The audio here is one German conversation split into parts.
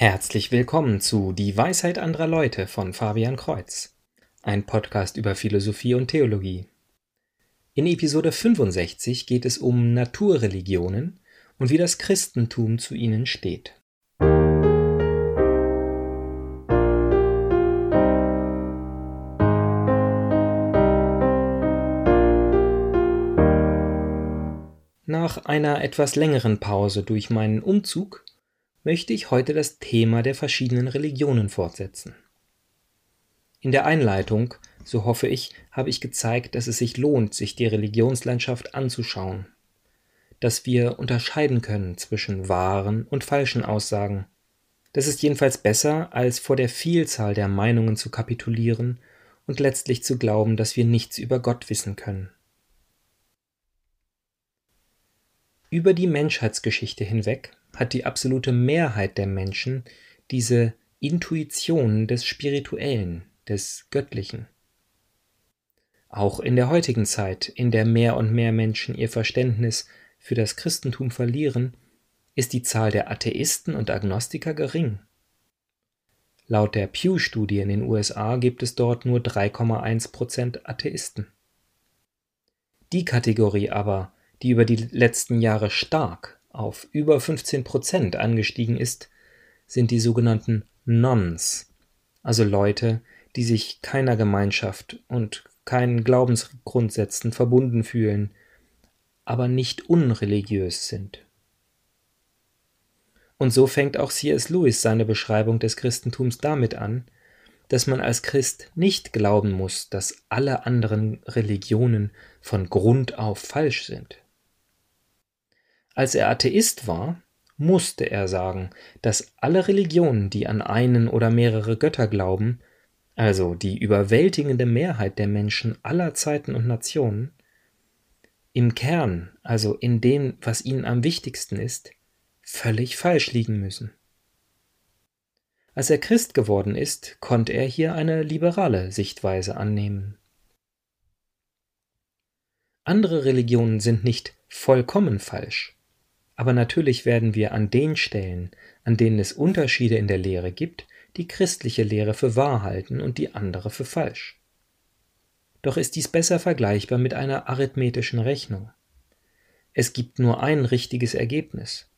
Herzlich willkommen zu Die Weisheit anderer Leute von Fabian Kreuz, ein Podcast über Philosophie und Theologie. In Episode 65 geht es um Naturreligionen und wie das Christentum zu ihnen steht. Nach einer etwas längeren Pause durch meinen Umzug möchte ich heute das Thema der verschiedenen Religionen fortsetzen. In der Einleitung, so hoffe ich, habe ich gezeigt, dass es sich lohnt, sich die Religionslandschaft anzuschauen, dass wir unterscheiden können zwischen wahren und falschen Aussagen. Das ist jedenfalls besser, als vor der Vielzahl der Meinungen zu kapitulieren und letztlich zu glauben, dass wir nichts über Gott wissen können. Über die Menschheitsgeschichte hinweg hat die absolute Mehrheit der Menschen diese Intuition des Spirituellen, des Göttlichen. Auch in der heutigen Zeit, in der mehr und mehr Menschen ihr Verständnis für das Christentum verlieren, ist die Zahl der Atheisten und Agnostiker gering. Laut der Pew-Studie in den USA gibt es dort nur 3,1 Prozent Atheisten. Die Kategorie aber, die über die letzten Jahre stark auf über 15 Prozent angestiegen ist, sind die sogenannten Nons, also Leute, die sich keiner Gemeinschaft und keinen Glaubensgrundsätzen verbunden fühlen, aber nicht unreligiös sind. Und so fängt auch C.S. Lewis seine Beschreibung des Christentums damit an, dass man als Christ nicht glauben muss, dass alle anderen Religionen von Grund auf falsch sind. Als er Atheist war, musste er sagen, dass alle Religionen, die an einen oder mehrere Götter glauben, also die überwältigende Mehrheit der Menschen aller Zeiten und Nationen, im Kern, also in dem, was ihnen am wichtigsten ist, völlig falsch liegen müssen. Als er Christ geworden ist, konnte er hier eine liberale Sichtweise annehmen. Andere Religionen sind nicht vollkommen falsch, aber natürlich werden wir an den Stellen, an denen es Unterschiede in der Lehre gibt, die christliche Lehre für wahr halten und die andere für falsch. Doch ist dies besser vergleichbar mit einer arithmetischen Rechnung. Es gibt nur ein richtiges Ergebnis.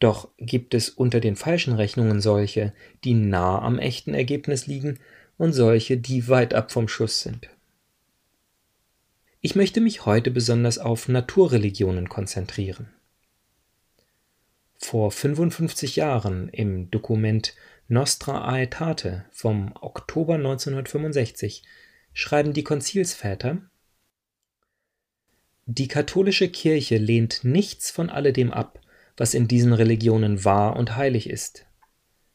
Doch gibt es unter den falschen Rechnungen solche, die nah am echten Ergebnis liegen und solche, die weit ab vom Schuss sind. Ich möchte mich heute besonders auf Naturreligionen konzentrieren. Vor 55 Jahren im Dokument Nostra Aetate vom Oktober 1965 schreiben die Konzilsväter Die katholische Kirche lehnt nichts von alledem ab, was in diesen Religionen wahr und heilig ist.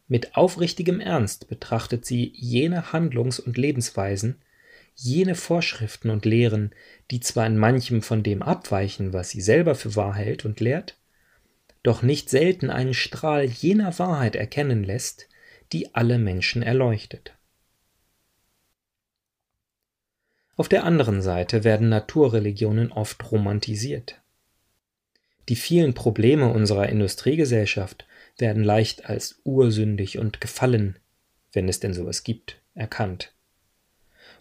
Mit aufrichtigem Ernst betrachtet sie jene Handlungs- und Lebensweisen, jene Vorschriften und Lehren, die zwar in manchem von dem abweichen, was sie selber für wahr hält und lehrt, doch nicht selten einen Strahl jener Wahrheit erkennen lässt, die alle Menschen erleuchtet. Auf der anderen Seite werden Naturreligionen oft romantisiert. Die vielen Probleme unserer Industriegesellschaft werden leicht als ursündig und gefallen, wenn es denn sowas gibt, erkannt.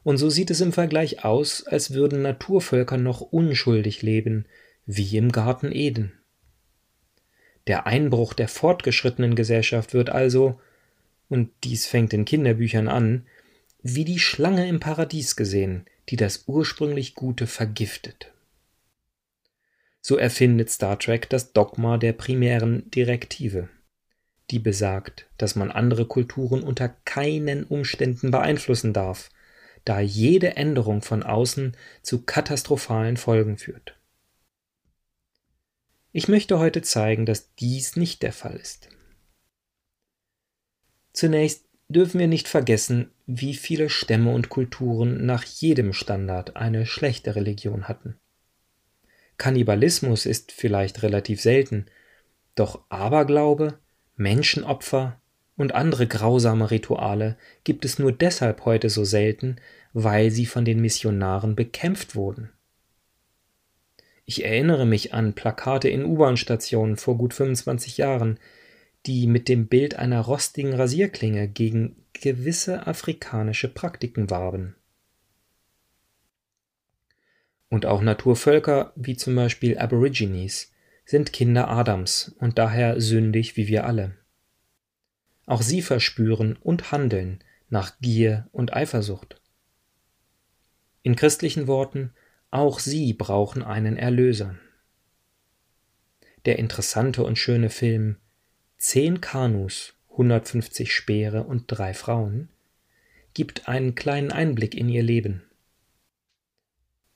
Und so sieht es im Vergleich aus, als würden Naturvölker noch unschuldig leben, wie im Garten Eden. Der Einbruch der fortgeschrittenen Gesellschaft wird also, und dies fängt in Kinderbüchern an, wie die Schlange im Paradies gesehen, die das ursprünglich Gute vergiftet. So erfindet Star Trek das Dogma der primären Direktive, die besagt, dass man andere Kulturen unter keinen Umständen beeinflussen darf, da jede Änderung von außen zu katastrophalen Folgen führt. Ich möchte heute zeigen, dass dies nicht der Fall ist. Zunächst dürfen wir nicht vergessen, wie viele Stämme und Kulturen nach jedem Standard eine schlechte Religion hatten. Kannibalismus ist vielleicht relativ selten, doch Aberglaube, Menschenopfer und andere grausame Rituale gibt es nur deshalb heute so selten, weil sie von den Missionaren bekämpft wurden. Ich erinnere mich an Plakate in U-Bahn-Stationen vor gut 25 Jahren, die mit dem Bild einer rostigen Rasierklinge gegen gewisse afrikanische Praktiken warben. Und auch Naturvölker wie zum Beispiel Aborigines sind Kinder Adams und daher sündig wie wir alle. Auch sie verspüren und handeln nach Gier und Eifersucht. In christlichen Worten, auch sie brauchen einen Erlöser. Der interessante und schöne Film Zehn Kanus, 150 Speere und drei Frauen gibt einen kleinen Einblick in ihr Leben.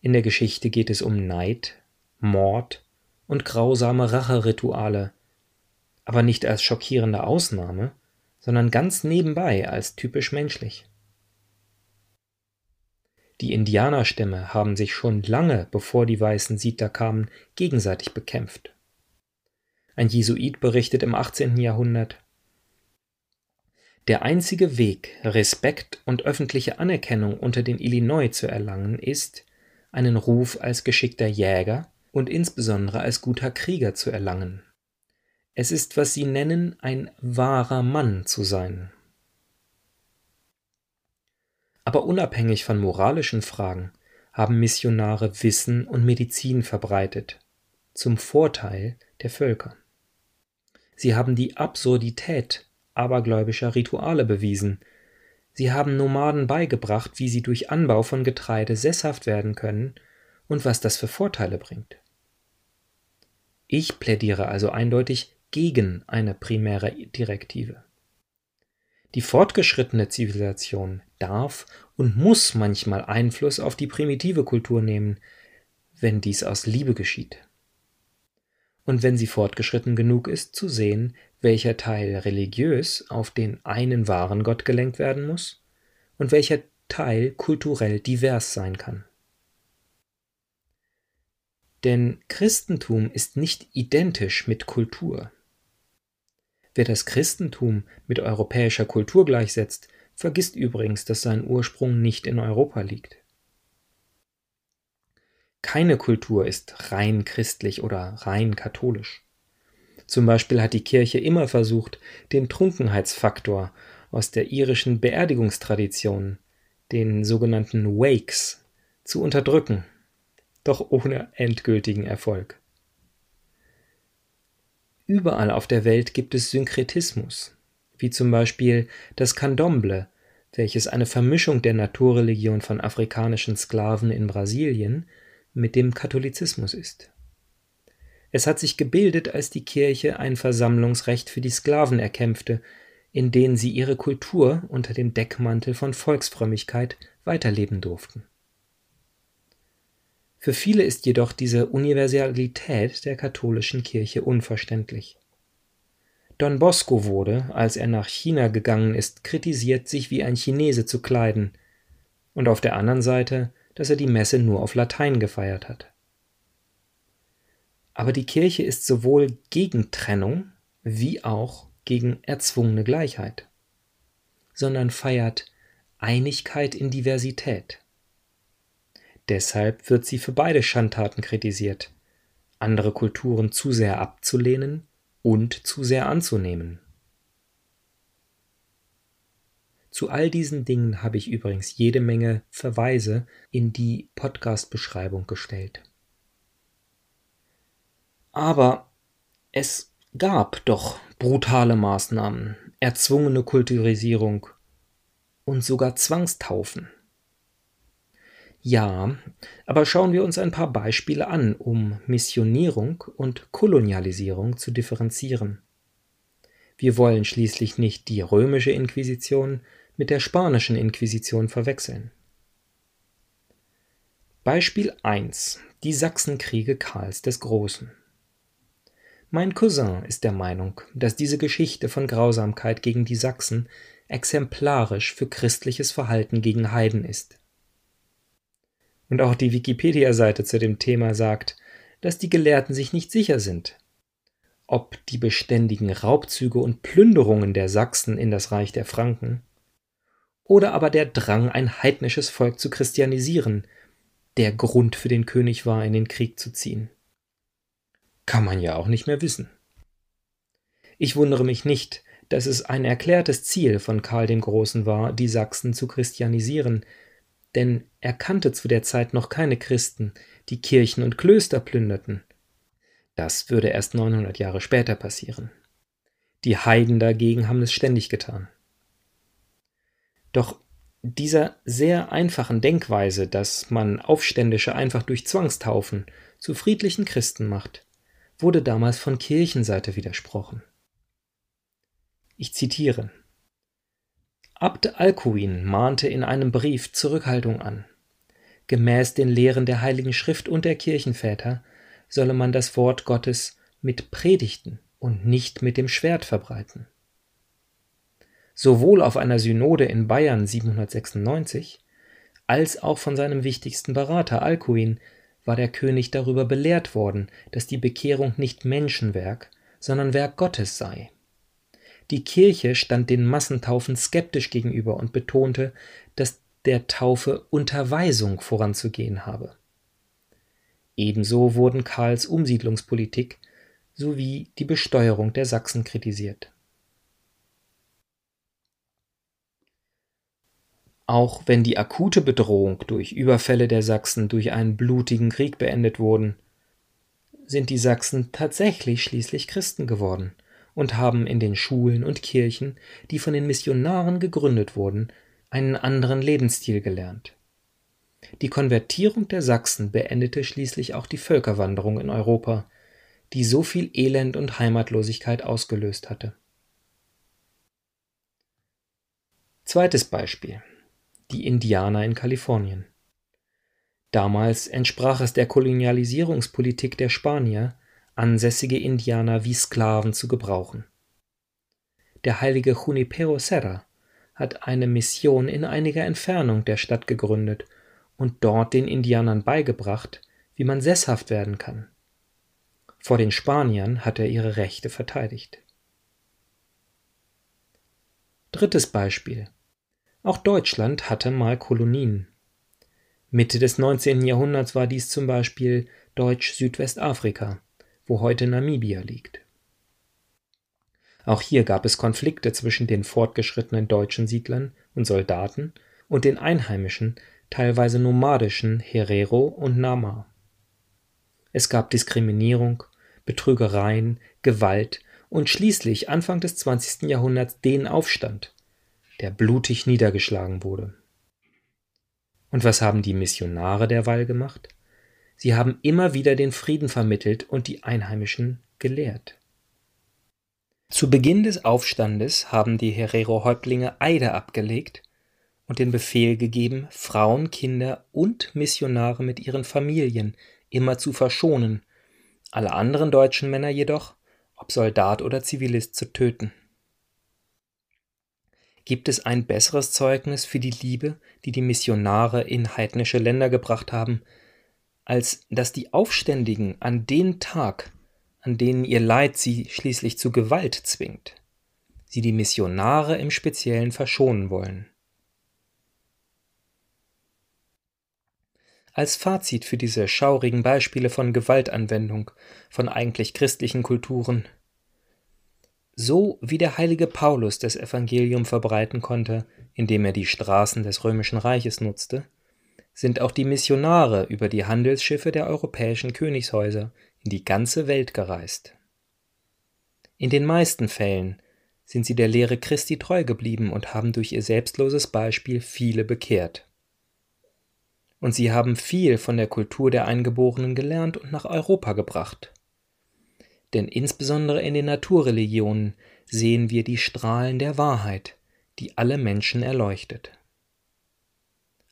In der Geschichte geht es um Neid, Mord und grausame Racherituale, aber nicht als schockierende Ausnahme, sondern ganz nebenbei als typisch menschlich. Die Indianerstämme haben sich schon lange, bevor die weißen Siedler kamen, gegenseitig bekämpft. Ein Jesuit berichtet im 18. Jahrhundert, der einzige Weg, Respekt und öffentliche Anerkennung unter den Illinois zu erlangen, ist, einen Ruf als geschickter Jäger und insbesondere als guter Krieger zu erlangen. Es ist, was sie nennen, ein wahrer Mann zu sein. Aber unabhängig von moralischen Fragen haben Missionare Wissen und Medizin verbreitet, zum Vorteil der Völker. Sie haben die Absurdität abergläubischer Rituale bewiesen. Sie haben Nomaden beigebracht, wie sie durch Anbau von Getreide sesshaft werden können und was das für Vorteile bringt. Ich plädiere also eindeutig gegen eine primäre Direktive. Die fortgeschrittene Zivilisation darf und muss manchmal Einfluss auf die primitive Kultur nehmen, wenn dies aus Liebe geschieht. Und wenn sie fortgeschritten genug ist, zu sehen, welcher Teil religiös auf den einen wahren Gott gelenkt werden muss und welcher Teil kulturell divers sein kann. Denn Christentum ist nicht identisch mit Kultur. Wer das Christentum mit europäischer Kultur gleichsetzt, vergisst übrigens, dass sein Ursprung nicht in Europa liegt. Keine Kultur ist rein christlich oder rein katholisch. Zum Beispiel hat die Kirche immer versucht, den Trunkenheitsfaktor aus der irischen Beerdigungstradition, den sogenannten Wakes, zu unterdrücken, doch ohne endgültigen Erfolg. Überall auf der Welt gibt es Synkretismus, wie zum Beispiel das Candomble, welches eine Vermischung der Naturreligion von afrikanischen Sklaven in Brasilien mit dem Katholizismus ist. Es hat sich gebildet, als die Kirche ein Versammlungsrecht für die Sklaven erkämpfte, in denen sie ihre Kultur unter dem Deckmantel von Volksfrömmigkeit weiterleben durften. Für viele ist jedoch diese Universalität der katholischen Kirche unverständlich. Don Bosco wurde, als er nach China gegangen ist, kritisiert, sich wie ein Chinese zu kleiden, und auf der anderen Seite, dass er die Messe nur auf Latein gefeiert hat. Aber die Kirche ist sowohl gegen Trennung wie auch gegen erzwungene Gleichheit, sondern feiert Einigkeit in Diversität. Deshalb wird sie für beide Schandtaten kritisiert, andere Kulturen zu sehr abzulehnen und zu sehr anzunehmen. Zu all diesen Dingen habe ich übrigens jede Menge Verweise in die Podcast-Beschreibung gestellt. Aber es gab doch brutale Maßnahmen, erzwungene Kulturisierung und sogar Zwangstaufen. Ja, aber schauen wir uns ein paar Beispiele an, um Missionierung und Kolonialisierung zu differenzieren. Wir wollen schließlich nicht die römische Inquisition mit der spanischen Inquisition verwechseln. Beispiel 1. Die Sachsenkriege Karls des Großen. Mein Cousin ist der Meinung, dass diese Geschichte von Grausamkeit gegen die Sachsen exemplarisch für christliches Verhalten gegen Heiden ist. Und auch die Wikipedia-Seite zu dem Thema sagt, dass die Gelehrten sich nicht sicher sind, ob die beständigen Raubzüge und Plünderungen der Sachsen in das Reich der Franken oder aber der Drang, ein heidnisches Volk zu christianisieren, der Grund für den König war, in den Krieg zu ziehen. Kann man ja auch nicht mehr wissen. Ich wundere mich nicht, dass es ein erklärtes Ziel von Karl dem Großen war, die Sachsen zu christianisieren, denn er kannte zu der Zeit noch keine Christen, die Kirchen und Klöster plünderten. Das würde erst 900 Jahre später passieren. Die Heiden dagegen haben es ständig getan. Doch dieser sehr einfachen Denkweise, dass man Aufständische einfach durch Zwangstaufen zu friedlichen Christen macht, wurde damals von Kirchenseite widersprochen. Ich zitiere Abt Alkuin mahnte in einem Brief Zurückhaltung an. Gemäß den Lehren der Heiligen Schrift und der Kirchenväter solle man das Wort Gottes mit Predigten und nicht mit dem Schwert verbreiten. Sowohl auf einer Synode in Bayern 796 als auch von seinem wichtigsten Berater Alcuin war der König darüber belehrt worden, dass die Bekehrung nicht Menschenwerk, sondern Werk Gottes sei. Die Kirche stand den Massentaufen skeptisch gegenüber und betonte, dass der Taufe Unterweisung voranzugehen habe. Ebenso wurden Karls Umsiedlungspolitik sowie die Besteuerung der Sachsen kritisiert. Auch wenn die akute Bedrohung durch Überfälle der Sachsen durch einen blutigen Krieg beendet wurden, sind die Sachsen tatsächlich schließlich Christen geworden und haben in den Schulen und Kirchen, die von den Missionaren gegründet wurden, einen anderen Lebensstil gelernt. Die Konvertierung der Sachsen beendete schließlich auch die Völkerwanderung in Europa, die so viel Elend und Heimatlosigkeit ausgelöst hatte. Zweites Beispiel. Die Indianer in Kalifornien. Damals entsprach es der Kolonialisierungspolitik der Spanier, ansässige Indianer wie Sklaven zu gebrauchen. Der heilige Junipero Serra hat eine Mission in einiger Entfernung der Stadt gegründet und dort den Indianern beigebracht, wie man sesshaft werden kann. Vor den Spaniern hat er ihre Rechte verteidigt. Drittes Beispiel. Auch Deutschland hatte mal Kolonien. Mitte des 19. Jahrhunderts war dies zum Beispiel Deutsch-Südwestafrika, wo heute Namibia liegt. Auch hier gab es Konflikte zwischen den fortgeschrittenen deutschen Siedlern und Soldaten und den einheimischen, teilweise nomadischen Herero und Nama. Es gab Diskriminierung, Betrügereien, Gewalt und schließlich Anfang des 20. Jahrhunderts den Aufstand, der blutig niedergeschlagen wurde. Und was haben die Missionare derweil gemacht? Sie haben immer wieder den Frieden vermittelt und die Einheimischen gelehrt. Zu Beginn des Aufstandes haben die Herero-Häuptlinge Eide abgelegt und den Befehl gegeben, Frauen, Kinder und Missionare mit ihren Familien immer zu verschonen, alle anderen deutschen Männer jedoch, ob Soldat oder Zivilist, zu töten. Gibt es ein besseres Zeugnis für die Liebe, die die Missionare in heidnische Länder gebracht haben, als dass die Aufständigen an den Tag, an denen ihr Leid sie schließlich zu Gewalt zwingt, sie die Missionare im Speziellen verschonen wollen? Als Fazit für diese schaurigen Beispiele von Gewaltanwendung von eigentlich christlichen Kulturen. So wie der heilige Paulus das Evangelium verbreiten konnte, indem er die Straßen des römischen Reiches nutzte, sind auch die Missionare über die Handelsschiffe der europäischen Königshäuser in die ganze Welt gereist. In den meisten Fällen sind sie der Lehre Christi treu geblieben und haben durch ihr selbstloses Beispiel viele bekehrt und sie haben viel von der Kultur der Eingeborenen gelernt und nach Europa gebracht. Denn insbesondere in den Naturreligionen sehen wir die Strahlen der Wahrheit, die alle Menschen erleuchtet.